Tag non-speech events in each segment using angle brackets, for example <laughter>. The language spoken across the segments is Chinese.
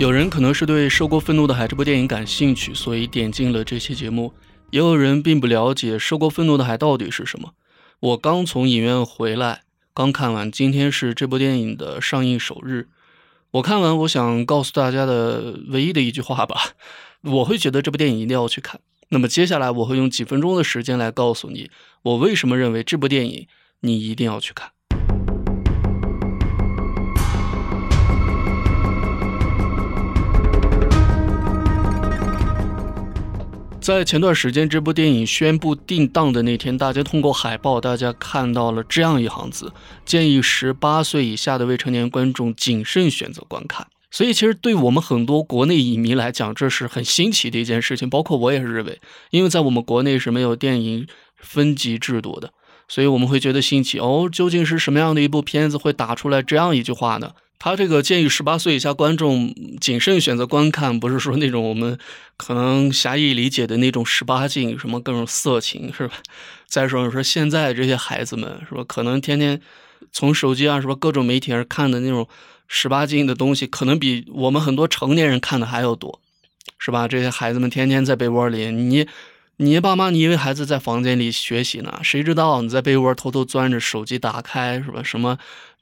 有人可能是对《受过愤怒的海》这部电影感兴趣，所以点进了这期节目；也有人并不了解《受过愤怒的海》到底是什么。我刚从影院回来，刚看完，今天是这部电影的上映首日。我看完，我想告诉大家的唯一的一句话吧，我会觉得这部电影一定要去看。那么接下来我会用几分钟的时间来告诉你，我为什么认为这部电影你一定要去看。在前段时间，这部电影宣布定档的那天，大家通过海报，大家看到了这样一行字：建议十八岁以下的未成年观众谨慎选择观看。所以，其实对我们很多国内影迷来讲，这是很新奇的一件事情。包括我也是认为，因为在我们国内是没有电影分级制度的，所以我们会觉得新奇。哦，究竟是什么样的一部片子会打出来这样一句话呢？他这个建议十八岁以下观众谨慎选择观看，不是说那种我们可能狭义理解的那种十八禁，什么各种色情，是吧？<laughs> 再说你说现在这些孩子们，是吧？可能天天从手机啊，是吧？各种媒体上看的那种十八禁的东西，可能比我们很多成年人看的还要多，是吧？这些孩子们天天在被窝里，你你爸妈，你以为孩子在房间里学习呢？谁知道你在被窝偷偷钻着手机打开，是吧？什么？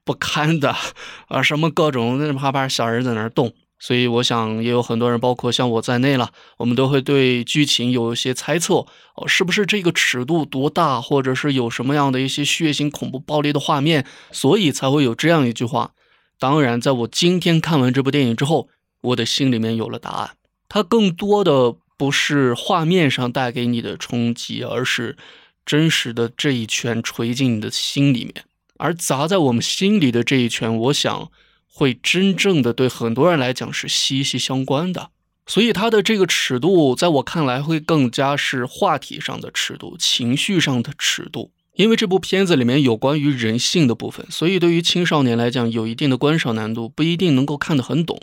不堪的 <laughs> 啊，什么各种那啪啪小人在那儿动，所以我想也有很多人，包括像我在内了，我们都会对剧情有一些猜测哦，是不是这个尺度多大，或者是有什么样的一些血腥、恐怖、暴力的画面，所以才会有这样一句话。当然，在我今天看完这部电影之后，我的心里面有了答案。它更多的不是画面上带给你的冲击，而是真实的这一拳锤进你的心里面。而砸在我们心里的这一拳，我想会真正的对很多人来讲是息息相关的。所以它的这个尺度，在我看来会更加是话题上的尺度、情绪上的尺度。因为这部片子里面有关于人性的部分，所以对于青少年来讲有一定的观赏难度，不一定能够看得很懂，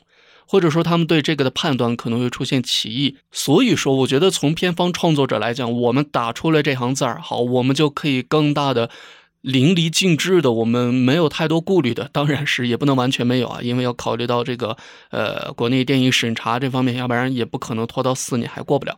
或者说他们对这个的判断可能会出现歧义。所以说，我觉得从片方创作者来讲，我们打出了这行字儿，好，我们就可以更大的。淋漓尽致的，我们没有太多顾虑的，当然是也不能完全没有啊，因为要考虑到这个呃国内电影审查这方面，要不然也不可能拖到四年还过不了。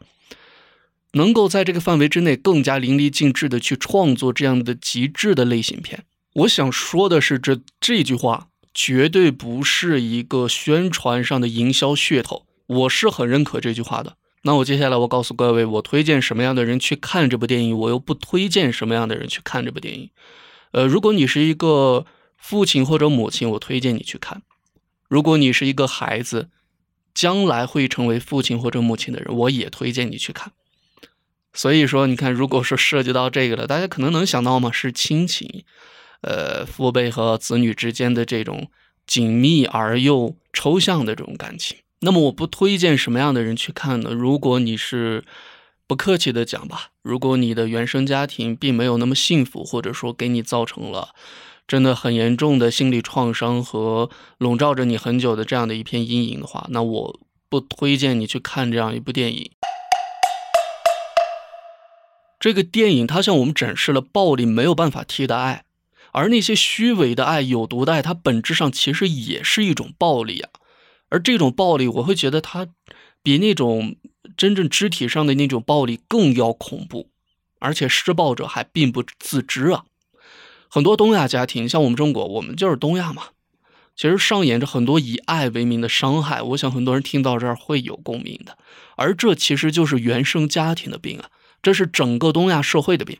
能够在这个范围之内更加淋漓尽致的去创作这样的极致的类型片，我想说的是，这这句话绝对不是一个宣传上的营销噱头，我是很认可这句话的。那我接下来我告诉各位，我推荐什么样的人去看这部电影，我又不推荐什么样的人去看这部电影。呃，如果你是一个父亲或者母亲，我推荐你去看；如果你是一个孩子，将来会成为父亲或者母亲的人，我也推荐你去看。所以说，你看，如果说涉及到这个了，大家可能能想到吗？是亲情，呃，父辈和子女之间的这种紧密而又抽象的这种感情。那么我不推荐什么样的人去看呢？如果你是不客气的讲吧，如果你的原生家庭并没有那么幸福，或者说给你造成了真的很严重的心理创伤和笼罩着你很久的这样的一片阴影的话，那我不推荐你去看这样一部电影。这个电影它向我们展示了暴力没有办法替代爱，而那些虚伪的爱、有毒的爱，它本质上其实也是一种暴力啊。而这种暴力，我会觉得它比那种真正肢体上的那种暴力更要恐怖，而且施暴者还并不自知啊。很多东亚家庭，像我们中国，我们就是东亚嘛，其实上演着很多以爱为名的伤害。我想很多人听到这儿会有共鸣的，而这其实就是原生家庭的病啊，这是整个东亚社会的病。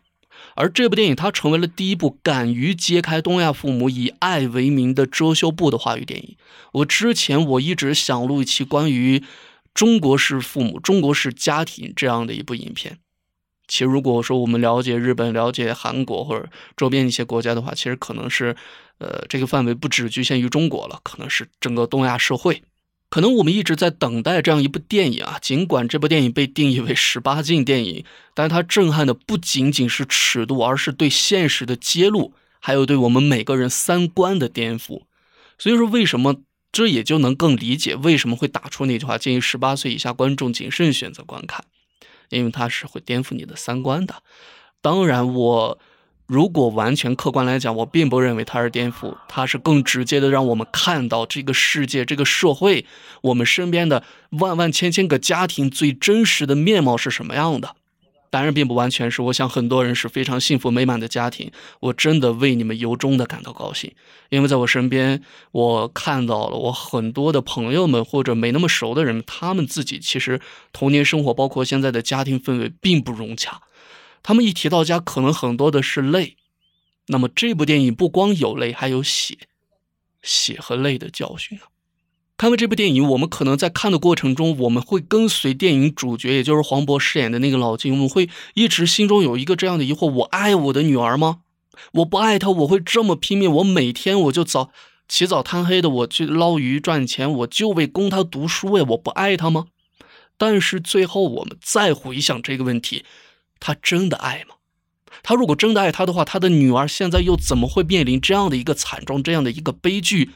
而这部电影，它成为了第一部敢于揭开东亚父母以爱为名的遮羞布的话语电影。我之前我一直想录一期关于中国式父母、中国式家庭这样的一部影片。其实，如果说我们了解日本、了解韩国或者周边一些国家的话，其实可能是，呃，这个范围不只局限于中国了，可能是整个东亚社会。可能我们一直在等待这样一部电影啊，尽管这部电影被定义为十八禁电影，但它震撼的不仅仅是尺度，而是对现实的揭露，还有对我们每个人三观的颠覆。所以说，为什么这也就能更理解为什么会打出那句话，建议十八岁以下观众谨慎选择观看，因为它是会颠覆你的三观的。当然，我如果完全客观来讲，我并不认为它是颠覆，它是更直接的让我们看到这个世界、这个社会、我们身边的万万千千个家庭最真实的面貌是什么样的。当然，并不完全是。我想很多人是非常幸福美满的家庭，我真的为你们由衷的感到高兴。因为在我身边，我看到了我很多的朋友们或者没那么熟的人，他们自己其实童年生活，包括现在的家庭氛围并不融洽。他们一提到家，可能很多的是泪。那么这部电影不光有泪，还有血，血和泪的教训啊！看完这部电影，我们可能在看的过程中，我们会跟随电影主角，也就是黄渤饰演的那个老金，我们会一直心中有一个这样的疑惑：我爱我的女儿吗？我不爱她，我会这么拼命？我每天我就早起早贪黑的我去捞鱼赚钱，我就为供她读书哎，我不爱她吗？但是最后我们再回想这个问题。他真的爱吗？他如果真的爱他的话，他的女儿现在又怎么会面临这样的一个惨状，这样的一个悲剧？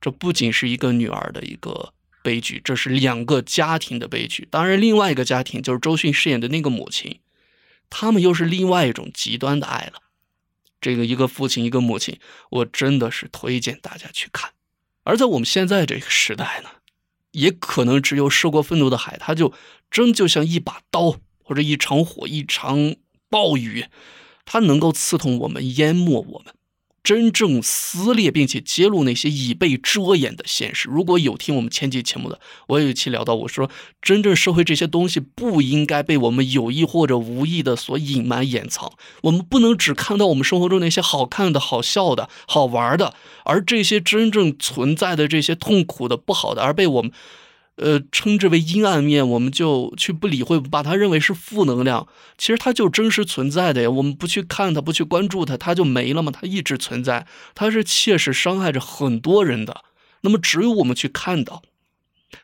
这不仅是一个女儿的一个悲剧，这是两个家庭的悲剧。当然，另外一个家庭就是周迅饰演的那个母亲，他们又是另外一种极端的爱了。这个一个父亲，一个母亲，我真的是推荐大家去看。而在我们现在这个时代呢，也可能只有《涉过愤怒的海》，他就真就像一把刀。或者一场火，一场暴雨，它能够刺痛我们，淹没我们，真正撕裂并且揭露那些已被遮掩的现实。如果有听我们前几节目的，我有一期聊到，我说真正社会这些东西不应该被我们有意或者无意的所隐瞒掩藏。我们不能只看到我们生活中那些好看的、好笑的、好玩的，而这些真正存在的这些痛苦的、不好的，而被我们。呃，称之为阴暗面，我们就去不理会，把它认为是负能量。其实它就真实存在的呀。我们不去看它，不去关注它，它就没了吗？它一直存在，它是切实伤害着很多人的。那么，只有我们去看到，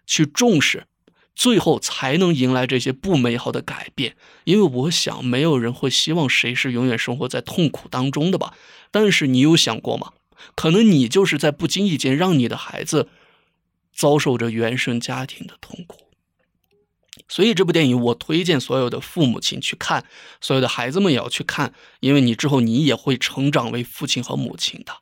去重视，最后才能迎来这些不美好的改变。因为我想，没有人会希望谁是永远生活在痛苦当中的吧？但是你有想过吗？可能你就是在不经意间让你的孩子。遭受着原生家庭的痛苦，所以这部电影我推荐所有的父母亲去看，所有的孩子们也要去看，因为你之后你也会成长为父亲和母亲的。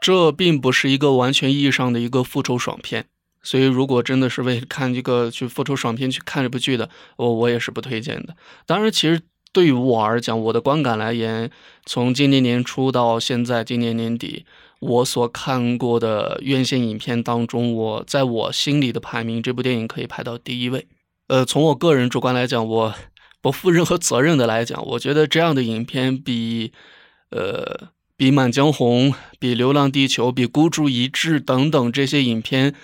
这并不是一个完全意义上的一个复仇爽片，所以如果真的是为了看这个去复仇爽片去看这部剧的，我我也是不推荐的。当然，其实对于我而讲，我的观感来言，从今年年初到现在今年年底。我所看过的院线影片当中，我在我心里的排名，这部电影可以排到第一位。呃，从我个人主观来讲，我不负任何责任的来讲，我觉得这样的影片比，呃，比《满江红》、比《流浪地球》、比《孤注一掷》等等这些影片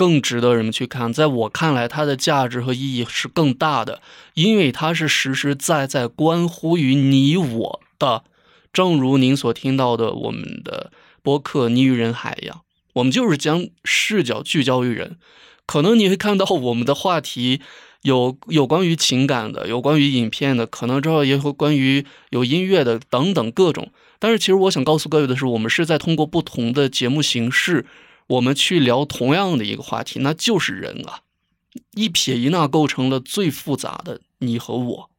更值得人们去看。在我看来，它的价值和意义是更大的，因为它是实实在在关乎于你我的。正如您所听到的，我们的。播客你与人海一样，我们就是将视角聚焦于人。可能你会看到我们的话题有有关于情感的，有关于影片的，可能之后也会关于有音乐的等等各种。但是其实我想告诉各位的是，我们是在通过不同的节目形式，我们去聊同样的一个话题，那就是人啊。一撇一捺构成了最复杂的你和我。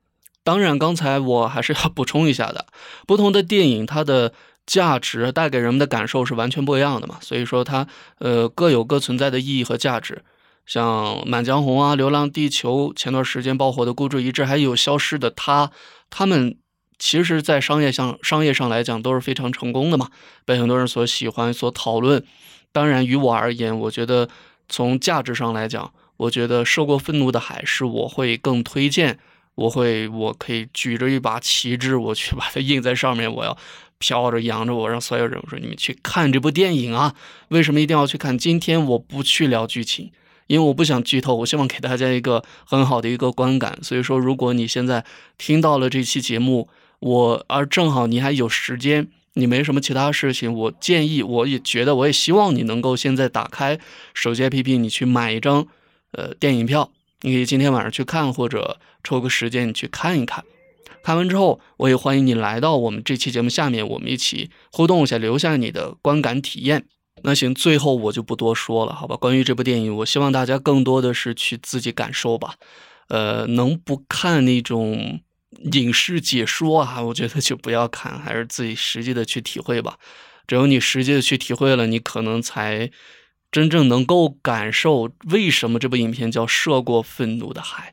当然，刚才我还是要补充一下的，不同的电影它的。价值带给人们的感受是完全不一样的嘛，所以说它呃各有各存在的意义和价值。像《满江红》啊，《流浪地球》，前段时间爆火的《孤注一掷》，还有《消失的她》，他们其实，在商业上商业上来讲都是非常成功的嘛，被很多人所喜欢、所讨论。当然，于我而言，我觉得从价值上来讲，我觉得《受过愤怒的海》是我会更推荐，我会我可以举着一把旗帜，我去把它印在上面，我要。飘着扬着我，让所有人我说你们去看这部电影啊！为什么一定要去看？今天我不去聊剧情，因为我不想剧透。我希望给大家一个很好的一个观感。所以说，如果你现在听到了这期节目，我而正好你还有时间，你没什么其他事情，我建议，我也觉得，我也希望你能够现在打开手机 APP，你去买一张呃电影票，你可以今天晚上去看，或者抽个时间你去看一看。看完之后，我也欢迎你来到我们这期节目下面，我们一起互动一下，留下你的观感体验。那行，最后我就不多说了，好吧？关于这部电影，我希望大家更多的是去自己感受吧。呃，能不看那种影视解说啊，我觉得就不要看，还是自己实际的去体会吧。只有你实际的去体会了，你可能才真正能够感受为什么这部影片叫《涉过愤怒的海》。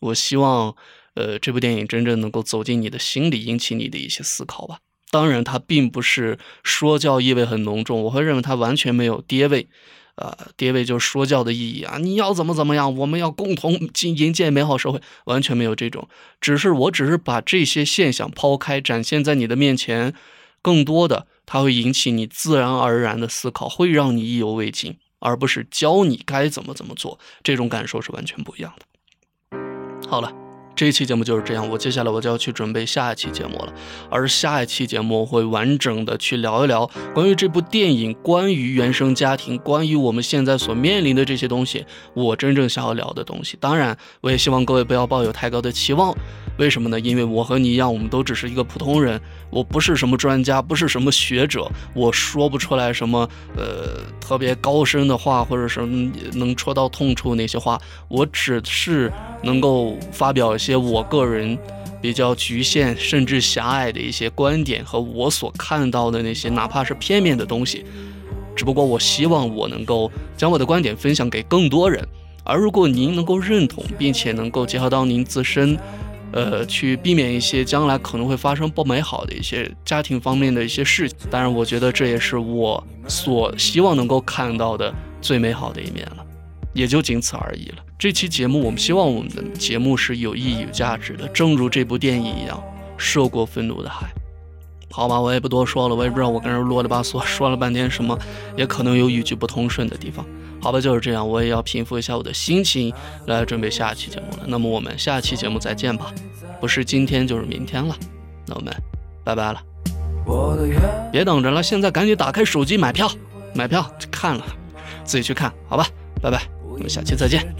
我希望，呃，这部电影真正能够走进你的心里，引起你的一些思考吧。当然，它并不是说教意味很浓重，我会认为它完全没有爹味。呃，爹味就是说教的意义啊！你要怎么怎么样？我们要共同进营建美好社会，完全没有这种。只是我只是把这些现象抛开，展现在你的面前，更多的它会引起你自然而然的思考，会让你意犹未尽，而不是教你该怎么怎么做。这种感受是完全不一样的。好了。这一期节目就是这样，我接下来我就要去准备下一期节目了。而下一期节目会完整的去聊一聊关于这部电影、关于原生家庭、关于我们现在所面临的这些东西，我真正想要聊的东西。当然，我也希望各位不要抱有太高的期望。为什么呢？因为我和你一样，我们都只是一个普通人，我不是什么专家，不是什么学者，我说不出来什么呃特别高深的话，或者什么能戳到痛处那些话，我只是能够发表一。些我个人比较局限甚至狭隘的一些观点和我所看到的那些哪怕是片面的东西，只不过我希望我能够将我的观点分享给更多人。而如果您能够认同，并且能够结合到您自身，呃，去避免一些将来可能会发生不美好的一些家庭方面的一些事情，当然，我觉得这也是我所希望能够看到的最美好的一面了。也就仅此而已了。这期节目，我们希望我们的节目是有意义、有价值的，正如这部电影一样，《涉过愤怒的海》。好吧，我也不多说了，我也不知道我跟人啰里吧嗦说了半天什么，也可能有语句不通顺的地方。好吧，就是这样，我也要平复一下我的心情，来准备下期节目了。那么我们下期节目再见吧，不是今天就是明天了。那我们拜拜了，别等着了，现在赶紧打开手机买票，买票看了，自己去看好吧，拜拜。我们下期再见。